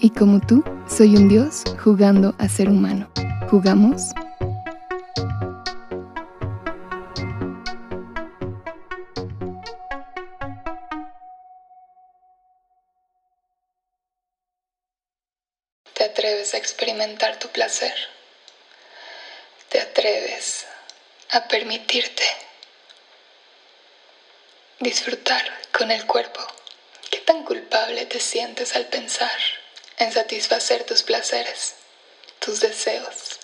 y como tú, soy un dios jugando a ser humano. ¿Jugamos? Te atreves a experimentar tu placer. Te atreves a permitirte disfrutar con el cuerpo. ¿Qué tan culpable te sientes al pensar en satisfacer tus placeres, tus deseos,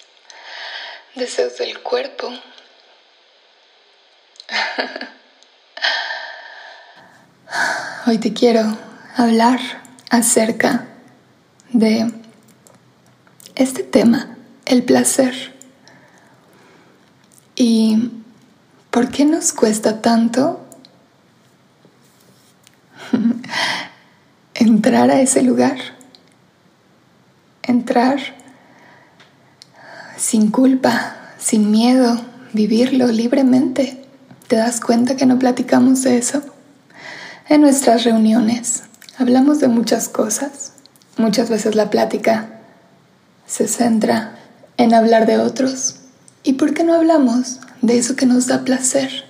deseos del cuerpo. Hoy te quiero hablar acerca de este tema, el placer. ¿Y por qué nos cuesta tanto entrar a ese lugar? Entrar sin culpa, sin miedo, vivirlo libremente. ¿Te das cuenta que no platicamos de eso? En nuestras reuniones hablamos de muchas cosas. Muchas veces la plática se centra en hablar de otros. ¿Y por qué no hablamos de eso que nos da placer?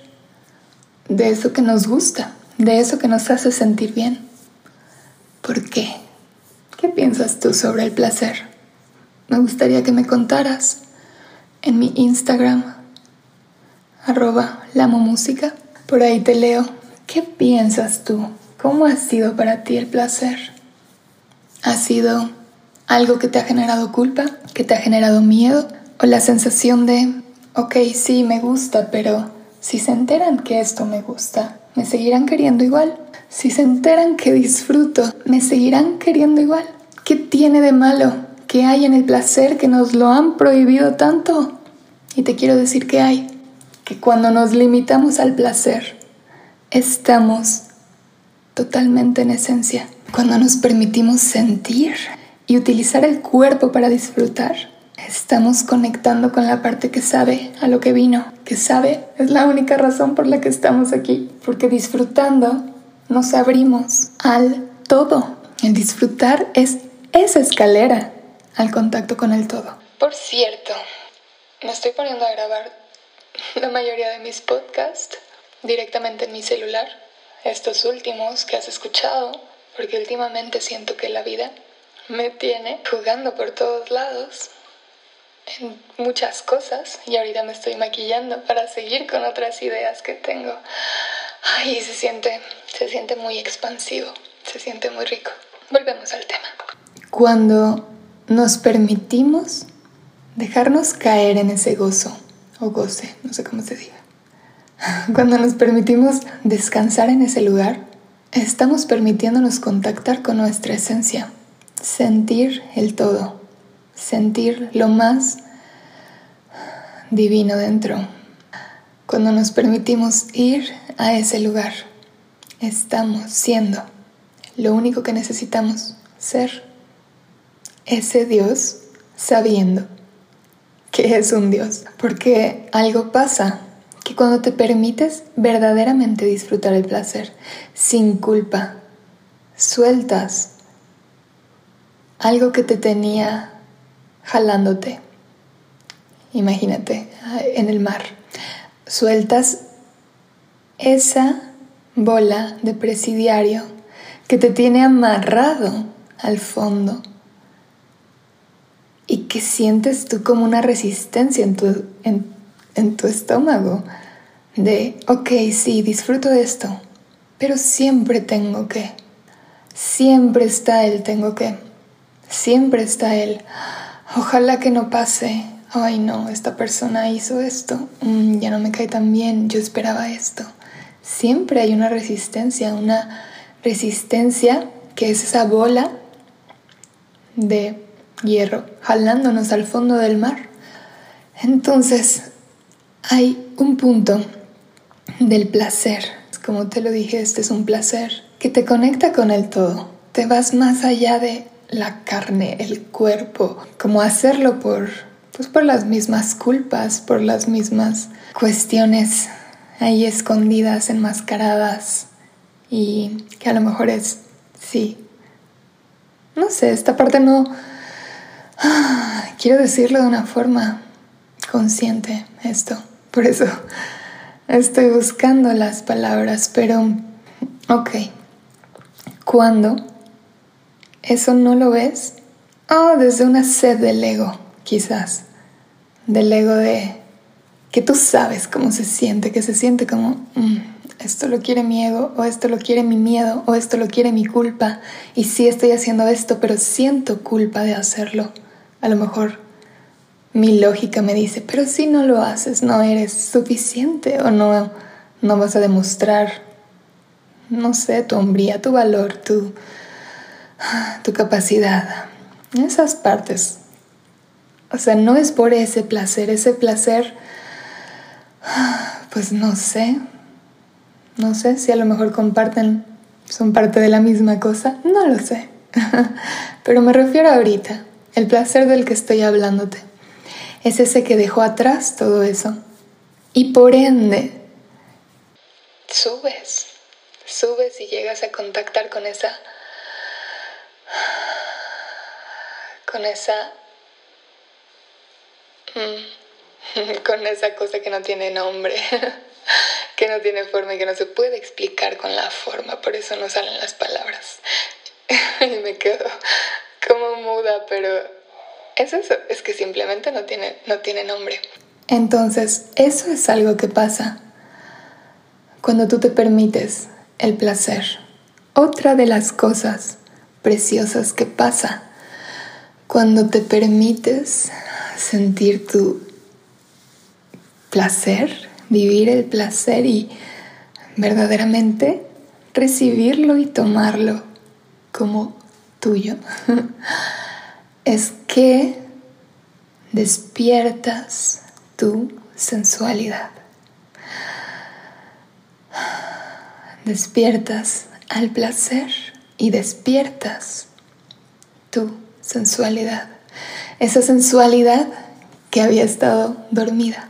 De eso que nos gusta, de eso que nos hace sentir bien. ¿Por qué? ¿Qué piensas tú sobre el placer? Me gustaría que me contaras en mi Instagram, arroba música. Por ahí te leo. ¿Qué piensas tú? ¿Cómo ha sido para ti el placer? ¿Ha sido algo que te ha generado culpa? ¿Que te ha generado miedo? ¿O la sensación de, ok, sí, me gusta, pero si se enteran que esto me gusta, ¿me seguirán queriendo igual? Si se enteran que disfruto, ¿me seguirán queriendo igual? ¿Qué tiene de malo? ¿Qué hay en el placer que nos lo han prohibido tanto? Y te quiero decir que hay, que cuando nos limitamos al placer, estamos totalmente en esencia. Cuando nos permitimos sentir y utilizar el cuerpo para disfrutar, estamos conectando con la parte que sabe a lo que vino, que sabe es la única razón por la que estamos aquí, porque disfrutando nos abrimos al todo. El disfrutar es esa escalera al contacto con el todo. Por cierto, me estoy poniendo a grabar la mayoría de mis podcasts directamente en mi celular, estos últimos que has escuchado, porque últimamente siento que la vida me tiene jugando por todos lados en muchas cosas y ahorita me estoy maquillando para seguir con otras ideas que tengo. Ay, se siente, se siente muy expansivo, se siente muy rico. Volvemos al tema. Cuando nos permitimos dejarnos caer en ese gozo o goce, no sé cómo se diga. Cuando nos permitimos descansar en ese lugar, estamos permitiéndonos contactar con nuestra esencia, sentir el todo, sentir lo más divino dentro. Cuando nos permitimos ir a ese lugar, estamos siendo lo único que necesitamos ser. Ese Dios sabiendo que es un Dios. Porque algo pasa, que cuando te permites verdaderamente disfrutar el placer, sin culpa, sueltas algo que te tenía jalándote. Imagínate en el mar. Sueltas esa bola de presidiario que te tiene amarrado al fondo y que sientes tú como una resistencia en tu, en, tu estómago de, ok, sí, disfruto de esto, pero siempre tengo que, siempre está el tengo que, siempre está el, ojalá que no pase, ay no, esta persona hizo esto, mm, ya no me cae tan bien, yo esperaba esto. Siempre hay una resistencia, una resistencia que es esa bola de hierro, jalándonos al fondo del mar. Entonces, hay un punto del placer. Como te lo dije, este es un placer que te conecta con el todo. Te vas más allá de la carne, el cuerpo, como hacerlo por, pues por las mismas culpas, por las mismas cuestiones ahí escondidas, enmascaradas y que a lo mejor es, sí, no sé, esta parte no, quiero decirlo de una forma consciente, esto, por eso estoy buscando las palabras, pero, ok, ¿cuándo? ¿Eso no lo ves? Oh, desde una sed del ego, quizás. Del ego de que tú sabes cómo se siente, que se siente como, mm, esto lo quiere mi ego, o esto lo quiere mi miedo, o esto lo quiere mi culpa. Y sí estoy haciendo esto, pero siento culpa de hacerlo. A lo mejor mi lógica me dice, pero si no lo haces, no eres suficiente o no, no vas a demostrar, no sé, tu hombría, tu valor, tu tu capacidad, esas partes. O sea, no es por ese placer, ese placer, pues no sé, no sé si a lo mejor comparten, son parte de la misma cosa, no lo sé. Pero me refiero ahorita, el placer del que estoy hablándote, es ese que dejó atrás todo eso. Y por ende, subes, subes y llegas a contactar con esa con esa con esa cosa que no tiene nombre, que no tiene forma y que no se puede explicar con la forma, por eso no salen las palabras. y me quedo como muda, pero es eso, es que simplemente no tiene, no tiene nombre. Entonces, eso es algo que pasa cuando tú te permites el placer. Otra de las cosas preciosas que pasa cuando te permites sentir tu placer, vivir el placer y verdaderamente recibirlo y tomarlo como tuyo, es que despiertas tu sensualidad. Despiertas al placer y despiertas tu sensualidad. Esa sensualidad que había estado dormida.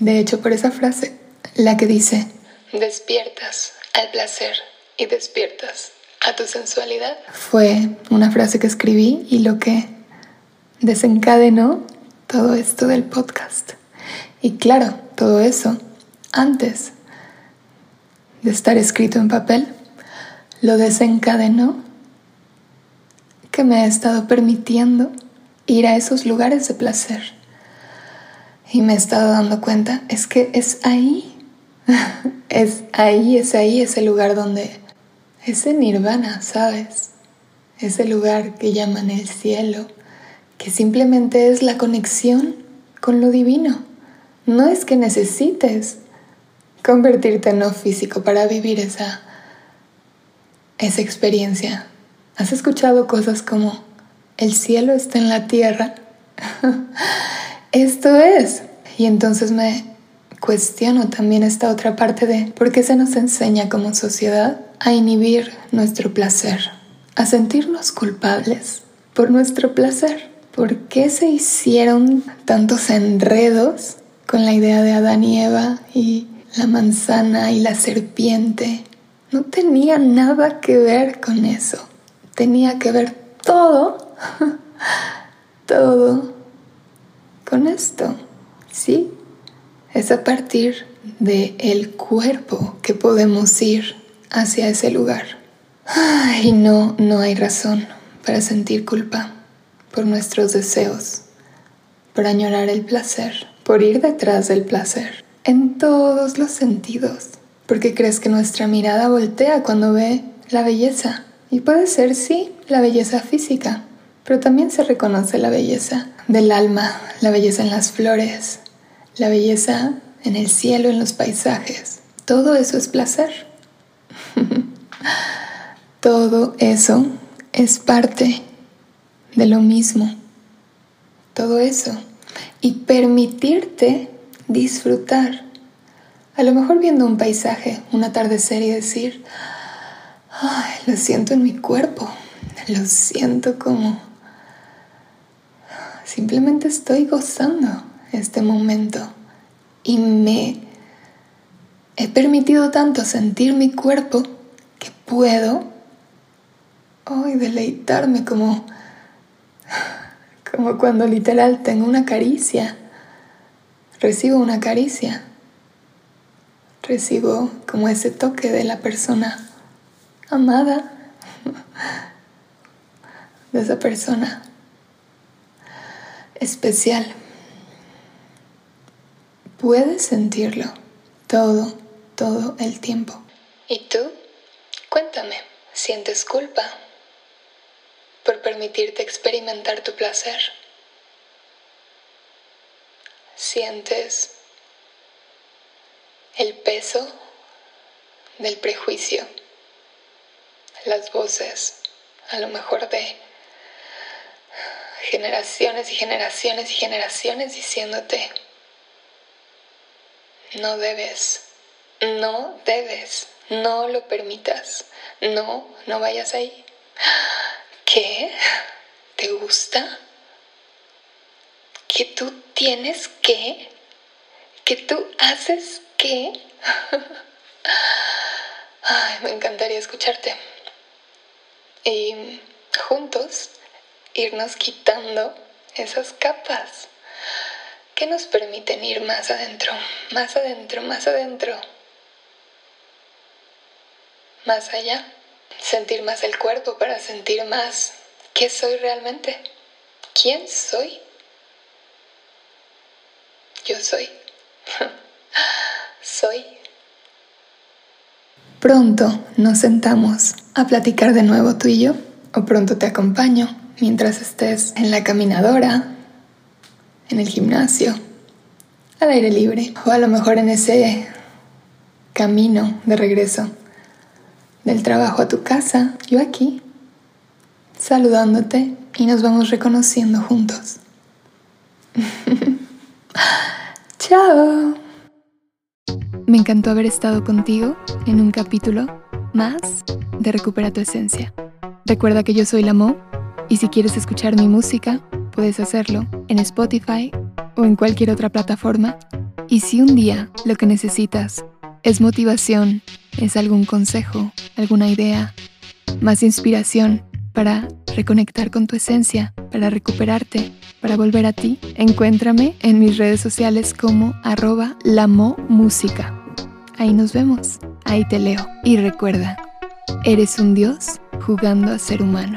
De hecho, por esa frase, la que dice, despiertas al placer y despiertas a tu sensualidad, fue una frase que escribí y lo que desencadenó todo esto del podcast. Y claro, todo eso antes de estar escrito en papel lo desencadenó que me ha estado permitiendo ir a esos lugares de placer. Y me he estado dando cuenta, es que es ahí, es ahí, es ahí ese lugar donde, ese nirvana, ¿sabes? Ese lugar que llaman el cielo, que simplemente es la conexión con lo divino. No es que necesites convertirte en no físico para vivir esa esa experiencia. ¿Has escuchado cosas como el cielo está en la tierra? Esto es. Y entonces me cuestiono también esta otra parte de por qué se nos enseña como sociedad a inhibir nuestro placer, a sentirnos culpables por nuestro placer. ¿Por qué se hicieron tantos enredos con la idea de Adán y Eva y la manzana y la serpiente no tenía nada que ver con eso. Tenía que ver todo, todo con esto. ¿Sí? Es a partir del el cuerpo que podemos ir hacia ese lugar. Y no, no hay razón para sentir culpa por nuestros deseos, por añorar el placer, por ir detrás del placer, en todos los sentidos porque crees que nuestra mirada voltea cuando ve la belleza. Y puede ser, sí, la belleza física, pero también se reconoce la belleza del alma, la belleza en las flores, la belleza en el cielo, en los paisajes. Todo eso es placer. Todo eso es parte de lo mismo. todo eso y permitirte disfrutar. A lo mejor viendo un paisaje, un atardecer y decir, Ay, lo siento en mi cuerpo, lo siento como... Simplemente estoy gozando este momento. Y me he permitido tanto sentir mi cuerpo que puedo hoy deleitarme como como cuando literal tengo una caricia. Recibo una caricia. Recibo como ese toque de la persona amada de esa persona especial. Puedes sentirlo todo, todo el tiempo. ¿Y tú? Cuéntame, ¿sientes culpa por permitirte experimentar tu placer? ¿Sientes el peso del prejuicio? las voces, a lo mejor de generaciones y generaciones y generaciones diciéndote, no debes, no debes, no lo permitas, no, no vayas ahí. ¿Qué? ¿Te gusta? ¿Que tú tienes que? ¿Que tú haces qué? Ay, me encantaría escucharte y juntos irnos quitando esas capas que nos permiten ir más adentro, más adentro, más adentro, más allá, sentir más el cuerpo para sentir más qué soy realmente, quién soy. Yo soy. soy. Pronto nos sentamos a platicar de nuevo tú y yo, o pronto te acompaño mientras estés en la caminadora, en el gimnasio, al aire libre, o a lo mejor en ese camino de regreso del trabajo a tu casa, yo aquí, saludándote y nos vamos reconociendo juntos. Chao. Me encantó haber estado contigo en un capítulo más de Recupera tu Esencia. Recuerda que yo soy la Mo y si quieres escuchar mi música, puedes hacerlo en Spotify o en cualquier otra plataforma. Y si un día lo que necesitas es motivación, es algún consejo, alguna idea, más inspiración para reconectar con tu esencia, para recuperarte, para volver a ti, encuéntrame en mis redes sociales como arroba música. Ahí nos vemos, ahí te leo. Y recuerda, eres un dios jugando a ser humano.